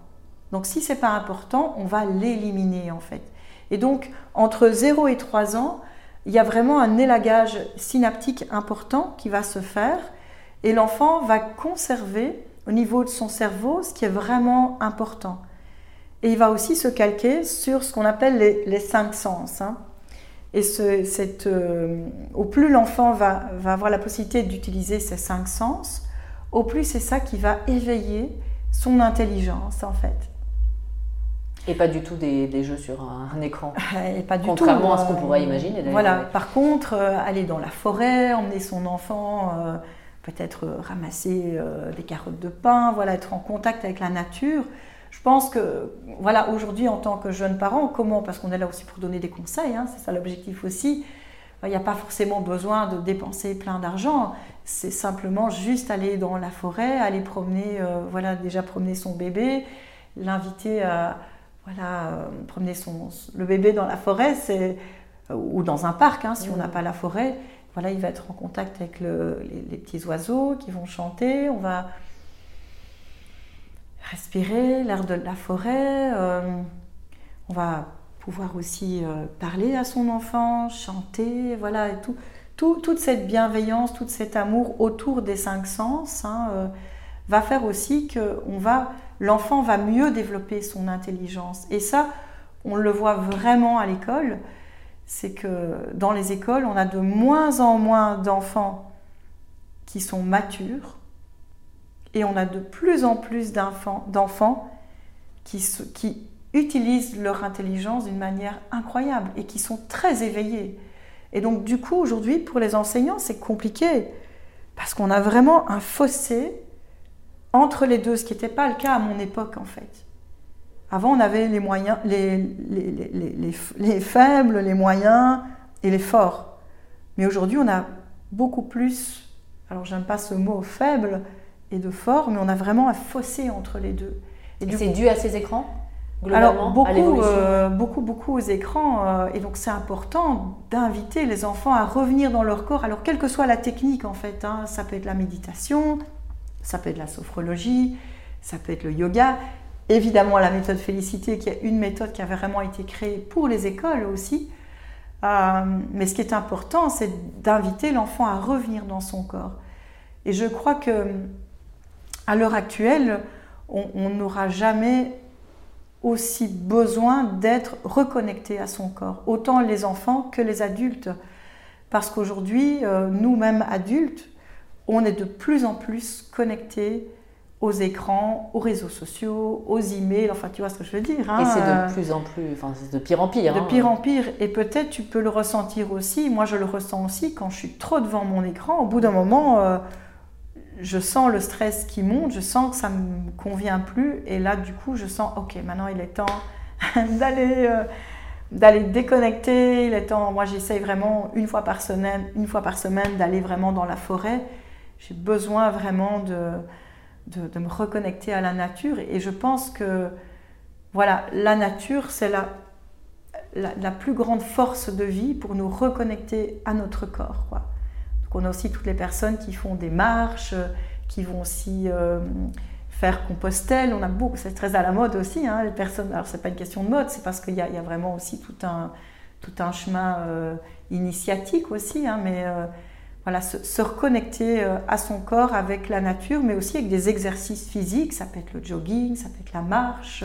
Donc, si c'est pas important, on va l'éliminer en fait. Et donc, entre 0 et 3 ans, il y a vraiment un élagage synaptique important qui va se faire et l'enfant va conserver au niveau de son cerveau ce qui est vraiment important. Et il va aussi se calquer sur ce qu'on appelle les, cinq sens. Hein. Et cette, euh, au plus l'enfant va, va, avoir la possibilité d'utiliser ces cinq sens, au plus c'est ça qui va éveiller son intelligence en fait. Et pas du tout des, jeux sur un, écran. Et pas du Contrairement à ce qu'on pourrait imaginer. Voilà. Par contre, euh, aller dans la forêt, emmener son enfant, euh, peut-être ramasser des carottes de pain, voilà, être en contact avec la nature. Je pense que, voilà, aujourd'hui, en tant que jeune parent, comment Parce qu'on est là aussi pour donner des conseils, hein, c'est ça l'objectif aussi. Il n'y a pas forcément besoin de dépenser plein d'argent. C'est simplement juste aller dans la forêt, aller promener, euh, voilà, déjà promener son bébé, l'inviter à, voilà, euh, promener son, le bébé dans la forêt, c'est ou dans un parc, hein, si on n'a mmh. pas la forêt. Voilà, il va être en contact avec les, les, petits oiseaux qui vont chanter. On va respirer l'air de la forêt. Euh, on va pouvoir aussi euh, parler à son enfant, chanter, voilà, tout, toute cette bienveillance, tout cet amour autour des cinq sens hein, euh, va faire aussi que l'enfant va mieux développer son intelligence. Et ça, on le voit vraiment à l'école, c'est que dans les écoles, on a de moins en moins d'enfants qui sont matures, et on a de plus en plus d'enfants qui, utilisent leur intelligence d'une manière incroyable et qui sont très éveillés. Et donc du coup, aujourd'hui, pour les enseignants, c'est compliqué parce qu'on a vraiment un fossé entre les deux, ce qui n'était pas le cas à mon époque en fait. Avant, on avait les faibles, les moyens et les forts. Mais aujourd'hui, on a beaucoup plus, alors j'aime pas ce mot faible, et de fort, mais on a vraiment un fossé entre les deux. Et, c'est dû à ces écrans alors beaucoup, euh, beaucoup, beaucoup aux écrans, euh, et donc c'est important d'inviter les enfants à revenir dans leur corps. Alors quelle que soit la technique en fait, hein, ça peut être la méditation, ça peut être la sophrologie, ça peut être le yoga, évidemment la méthode Félicité qui est une méthode qui a vraiment été créée pour les écoles aussi. Euh, mais ce qui est important, c'est d'inviter l'enfant à revenir dans son corps. Et je crois que à l'heure actuelle, on n'aura jamais aussi besoin d'être reconnecté à son corps, autant les enfants que les adultes. Parce qu'aujourd'hui, euh, nous-mêmes adultes, on est de plus en plus connectés aux écrans, aux réseaux sociaux, aux emails, enfin tu vois ce que je veux dire. Hein, et c'est de euh, plus en plus, enfin c'est de pire en pire. De hein. pire en pire. Et peut-être tu peux le ressentir aussi, moi je le ressens aussi quand je suis trop devant mon écran, au bout d'un moment... Euh, je sens le stress qui monte, je sens que ça ne me convient plus. Et là, du coup, je sens, ok, maintenant il est temps d'aller euh, d'aller déconnecter. Il est temps, moi j'essaye vraiment une fois par semaine, une fois par semaine d'aller vraiment dans la forêt. J'ai besoin vraiment de, me reconnecter à la nature. Et je pense que, voilà, la nature, c'est la, la, plus grande force de vie pour nous reconnecter à notre corps. On a aussi toutes les personnes qui font des marches, qui vont aussi euh, faire Compostelle. On a beaucoup, c'est très à la mode aussi. Hein, les personnes, alors c'est pas une question de mode, c'est parce qu'il y, a vraiment aussi tout un, tout un chemin euh, initiatique aussi. Hein, mais euh, voilà, se, reconnecter à son corps avec la nature, mais aussi avec des exercices physiques. Ça peut être le jogging, ça peut être la marche.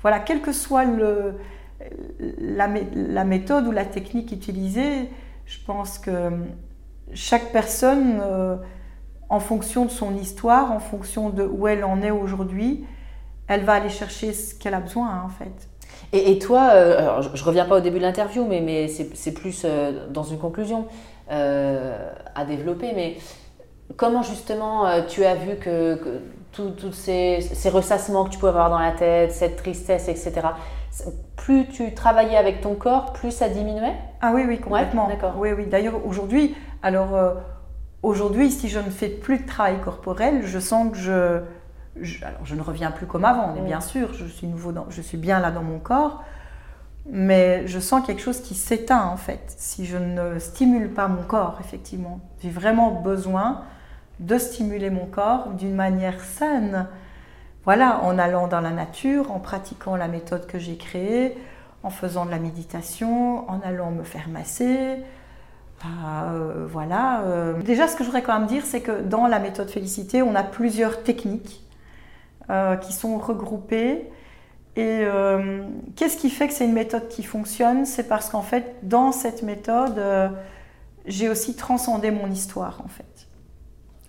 voilà, quelle que soit la méthode ou la technique utilisée, je pense que chaque personne, euh, en fonction de son histoire, en fonction de où elle en est aujourd'hui, elle va aller chercher ce qu'elle a besoin hein, en fait. Et, toi, euh, je ne reviens pas au début de l'interview, mais, mais c'est plus euh, dans une conclusion à développer, mais comment justement tu as vu que, tous ces, ces, ressassements que tu pouvais avoir dans la tête, cette tristesse, etc., plus tu travaillais avec ton corps, plus ça diminuait? Ah oui, oui, complètement. d'accord. Oui, oui. D'ailleurs, aujourd'hui, alors euh, aujourd'hui, si je ne fais plus de travail corporel, je sens que je, alors je ne reviens plus comme avant, mais bien sûr, je suis nouveau, je suis bien là dans mon corps. mais je sens quelque chose qui s'éteint en fait si je ne stimule pas mon corps, effectivement. J'ai vraiment besoin de stimuler mon corps d'une manière saine. Voilà, en allant dans la nature, en pratiquant la méthode que j'ai créée, en faisant de la méditation, en allant me faire masser. Euh, voilà. Euh. Déjà, ce que je voudrais quand même dire, c'est que dans la méthode Félicité, on a plusieurs techniques euh, qui sont regroupées. Et qu'est-ce qui fait que c'est une méthode qui fonctionne? C'est parce qu'en fait, dans cette méthode, j'ai aussi transcendé mon histoire, en fait.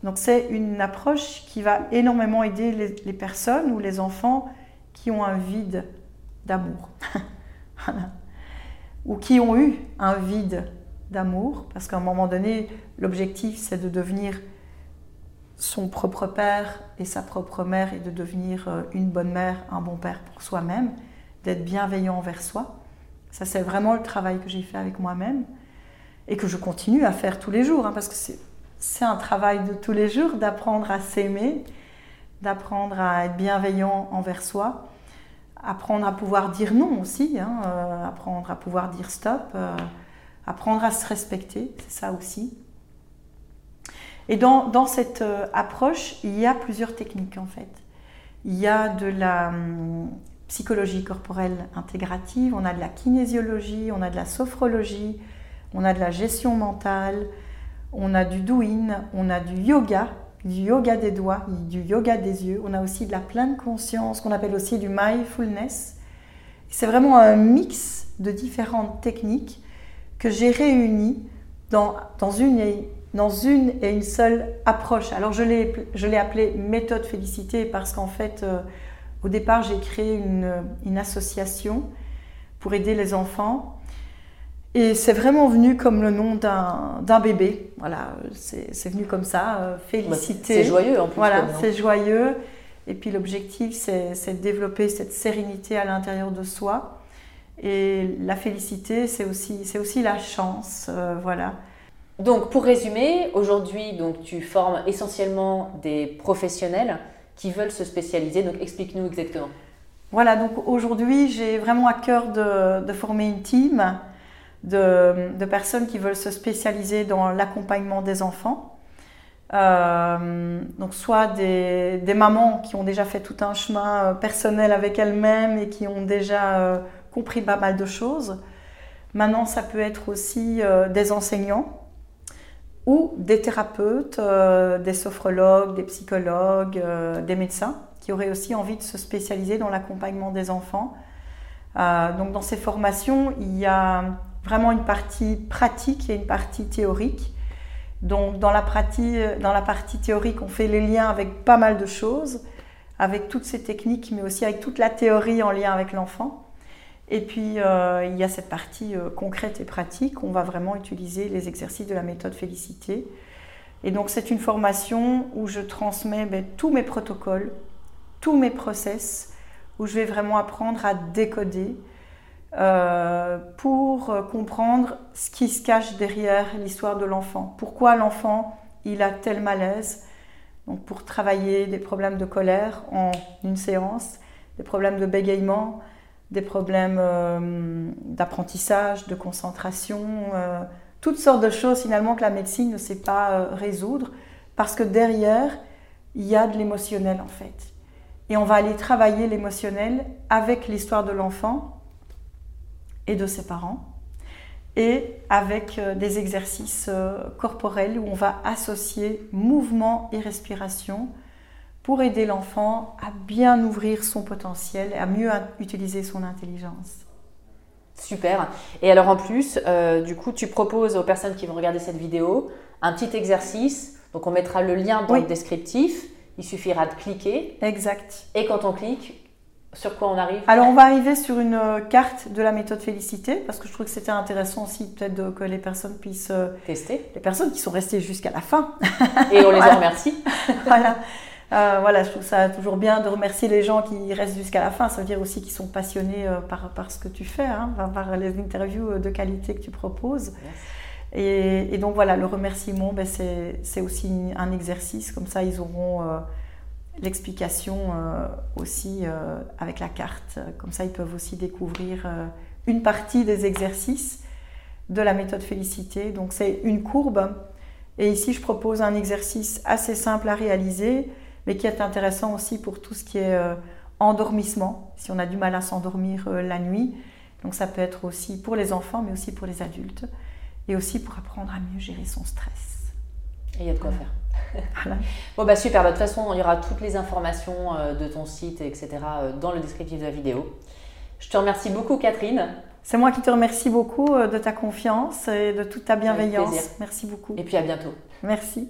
Donc c'est une approche qui va énormément aider les, personnes ou les enfants qui ont un vide d'amour. Ou qui ont eu un vide d'amour, parce qu'à un moment donné, l'objectif c'est de devenir son propre père et sa propre mère et de devenir euh, une bonne mère, un bon père pour soi-même, d'être bienveillant envers soi. Ça c'est vraiment le travail que j'ai fait avec moi-même et que je continue à faire tous les jours, hein, parce que c'est un travail de tous les jours d'apprendre à s'aimer, d'apprendre à être bienveillant envers soi, apprendre à pouvoir dire non aussi, hein, euh, apprendre à pouvoir dire stop, euh, apprendre à se respecter, c'est ça aussi. Et dans, cette euh, approche, il y a plusieurs techniques en fait. Il y a de la hum, psychologie corporelle intégrative, on a de la kinésiologie, on a de la sophrologie, on a de la gestion mentale, on a du douyin, on a du yoga, du yoga des doigts, du yoga des yeux. On a aussi de la pleine conscience, qu'on appelle aussi du mindfulness. C'est vraiment un mix de différentes techniques que j'ai réunies dans, une et, dans une et une seule approche. Alors je l'ai appelée méthode félicité parce qu'en fait, euh, au départ, j'ai créé une association pour aider les enfants et c'est vraiment venu comme le nom d'un bébé. Voilà, c'est venu comme ça, euh, félicité. C'est joyeux en plus. Voilà, c'est joyeux. Et puis l'objectif, c'est de développer cette sérénité à l'intérieur de soi. Et la félicité, c'est aussi, aussi la chance. Euh, voilà. Donc pour résumer, aujourd'hui, donc tu formes essentiellement des professionnels qui veulent se spécialiser. Donc explique-nous exactement. Voilà, donc aujourd'hui, j'ai vraiment à cœur de, de former une team de, personnes qui veulent se spécialiser dans l'accompagnement des enfants. Euh, donc soit des, mamans qui ont déjà fait tout un chemin euh, personnel avec elles-mêmes et qui ont déjà euh, compris pas mal de choses. Maintenant, ça peut être aussi des enseignants ou des thérapeutes, des sophrologues, des psychologues, des médecins qui auraient aussi envie de se spécialiser dans l'accompagnement des enfants. donc dans ces formations, il y a vraiment une partie pratique et une partie théorique. Donc dans la, partie, dans la partie théorique, on fait les liens avec pas mal de choses, avec toutes ces techniques, mais aussi avec toute la théorie en lien avec l'enfant. Et puis euh, il y a cette partie euh, concrète et pratique, on va vraiment utiliser les exercices de la méthode Félicité. Et donc c'est une formation où je transmets ben, tous mes protocoles, tous mes process, où je vais vraiment apprendre à décoder, euh, pour comprendre ce qui se cache derrière l'histoire de l'enfant. Pourquoi l'enfant il a tel malaise? Donc pour travailler des problèmes de colère en une séance, des problèmes de bégaiement, des problèmes euh, d'apprentissage, de concentration, toutes sortes de choses finalement que la médecine ne sait pas résoudre parce que derrière il y a de l'émotionnel en fait. Et on va aller travailler l'émotionnel avec l'histoire de l'enfant et de ses parents, et avec euh, des exercices euh, corporels où on va associer mouvement et respiration pour aider l'enfant à bien ouvrir son potentiel et à mieux utiliser son intelligence. Super. Et alors en plus, euh, du coup, tu proposes aux personnes qui vont regarder cette vidéo un petit exercice. Donc on mettra le lien dans le descriptif. Il suffira de cliquer. Exact. Et quand on clique, sur quoi on arrive? Alors on va arriver sur une euh, carte de la méthode Félicité parce que je trouve que c'était intéressant aussi peut-être que les personnes puissent euh, tester. Les personnes qui sont restées jusqu'à la fin. Et on les en remercie. voilà. Euh, voilà, je trouve ça toujours bien de remercier les gens qui restent jusqu'à la fin. Ça veut dire aussi qu'ils sont passionnés par, par, ce que tu fais, hein, par les interviews de qualité que tu proposes. Et, donc voilà, le remerciement, ben, c'est aussi un exercice. Comme ça, ils auront l'explication euh, aussi euh, avec la carte. Comme ça, ils peuvent aussi découvrir euh, une partie des exercices de la méthode Félicité. Donc c'est une courbe. Et ici, je propose un exercice assez simple à réaliser, mais qui est intéressant aussi pour tout ce qui est euh, endormissement, si on a du mal à s'endormir euh, la nuit. Donc ça peut être aussi pour les enfants, mais aussi pour les adultes, et aussi pour apprendre à mieux gérer son stress. Et il y a de quoi faire. Bon bah super, bah, de toute façon il y aura toutes les informations euh, de ton site, etc. dans le descriptif de la vidéo. Je te remercie beaucoup Catherine. C'est moi qui te remercie beaucoup de ta confiance et de toute ta bienveillance. Merci beaucoup. Et puis à bientôt. Merci.